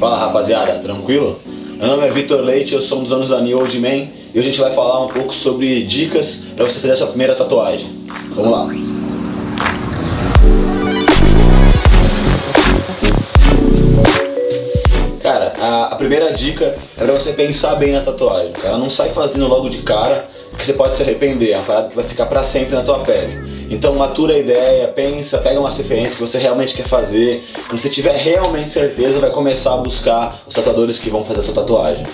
Fala rapaziada, tranquilo? Meu nome é Vitor Leite, eu sou um dos anos da New Old Man e hoje a gente vai falar um pouco sobre dicas para você fazer a sua primeira tatuagem. Vamos lá! Cara, a, a primeira dica é para você pensar bem na tatuagem. Cara, não sai fazendo logo de cara, porque você pode se arrepender. É uma parada que vai ficar para sempre na tua pele. Então matura a ideia, pensa, pega uma referência que você realmente quer fazer. Quando você tiver realmente certeza, vai começar a buscar os tatuadores que vão fazer a sua tatuagem.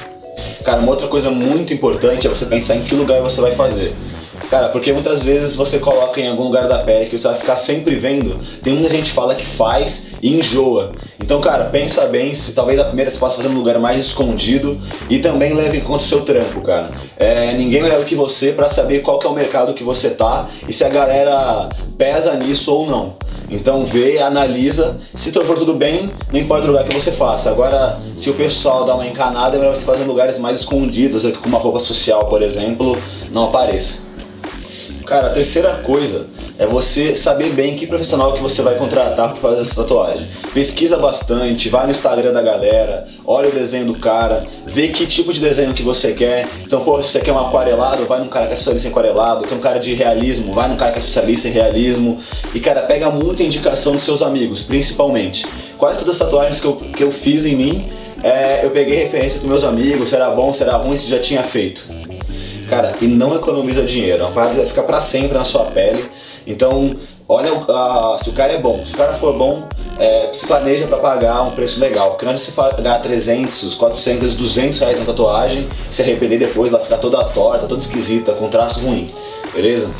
Cara, uma outra coisa muito importante é você pensar em que lugar você vai fazer. Cara, porque muitas vezes você coloca em algum lugar da pele que você vai ficar sempre vendo. Tem muita gente que fala que faz e enjoa. Então, cara, pensa bem se talvez a primeira você possa fazer num lugar mais escondido e também leve em conta o seu trampo, cara. É, ninguém melhor do que você para saber qual é o mercado que você tá e se a galera pesa nisso ou não. Então vê, analisa, se for tudo bem, não importa o lugar que você faça. Agora, se o pessoal dá uma encanada, é melhor você fazer em lugares mais escondidos, com uma roupa social, por exemplo, não apareça. Cara, a terceira coisa é você saber bem que profissional que você vai contratar para fazer essa tatuagem. Pesquisa bastante, vai no Instagram da galera, olha o desenho do cara, vê que tipo de desenho que você quer. Então, pô, se você quer um aquarelado, vai num cara que é especialista em aquarelado, quer um cara de realismo, vai num cara que é especialista em realismo. E cara, pega muita indicação dos seus amigos, principalmente. Quase todas as tatuagens que eu, que eu fiz em mim, é, eu peguei referência com meus amigos, se era bom, se era ruim, se já tinha feito. Cara, e não economiza dinheiro, é uma parada ficar pra sempre na sua pele. Então, olha uh, se o cara é bom. Se o cara for bom, é, se planeja para pagar um preço legal. Porque não adianta você pagar 300, 400, 200 reais na tatuagem, se arrepender depois, ela ficar toda torta, toda esquisita, com traço ruim. Beleza?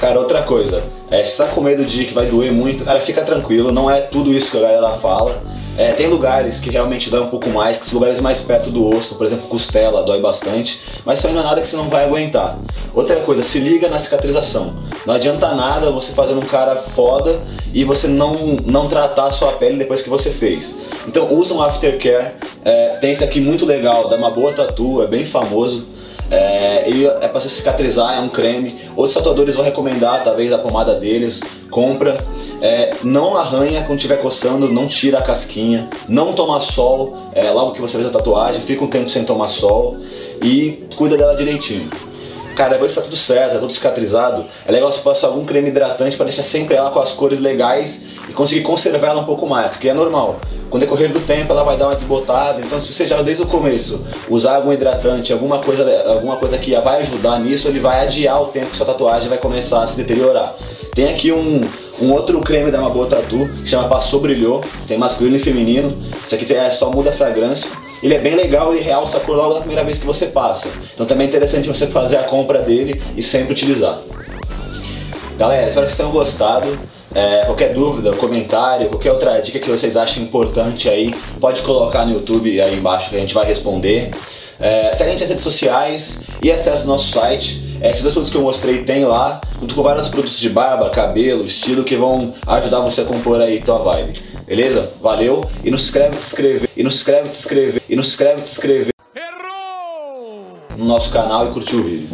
Cara, outra coisa, é, se tá com medo de que vai doer muito, cara, fica tranquilo, não é tudo isso que a galera fala. É, tem lugares que realmente dói um pouco mais, que são lugares mais perto do osso, por exemplo, costela, dói bastante, mas isso não é nada que você não vai aguentar. Outra coisa, se liga na cicatrização. Não adianta nada você fazendo um cara foda e você não, não tratar a sua pele depois que você fez. Então usa um aftercare, é, tem esse aqui muito legal, da uma boa tatu, é bem famoso. É, ele é para cicatrizar, é um creme. Outros tatuadores vão recomendar, talvez, a pomada deles. Compra. É, não arranha quando estiver coçando, não tira a casquinha. Não toma sol é, logo que você fez a tatuagem. Fica um tempo sem tomar sol. E cuida dela direitinho. Cara, depois que tá tudo certo, tá tudo cicatrizado, é legal você passar algum creme hidratante para deixar sempre ela com as cores legais e conseguir conservar ela um pouco mais, porque é normal. Com o decorrer do tempo ela vai dar uma desbotada, então se você já desde o começo usar algum hidratante, alguma coisa, alguma coisa que vai ajudar nisso, ele vai adiar o tempo que sua tatuagem vai começar a se deteriorar. Tem aqui um, um outro creme da Maboa Tatu, que chama Passou Brilhou, tem masculino e feminino. Esse aqui é só muda a fragrância. Ele é bem legal, e realça a cor logo na primeira vez que você passa. Então também é interessante você fazer a compra dele e sempre utilizar. Galera, espero que vocês tenham gostado. É, qualquer dúvida, comentário, qualquer outra dica que vocês achem importante aí, pode colocar no YouTube aí embaixo que a gente vai responder. É, segue a gente nas redes sociais e acesse o nosso site. É, esses dois produtos que eu mostrei tem lá, junto com vários produtos de barba, cabelo, estilo que vão ajudar você a compor aí tua vibe. Beleza? Valeu e não se inscreve, se inscrever, e não se inscreve, se inscrever, e não se inscreve, se inscrever Errou! no nosso canal e curtir o vídeo.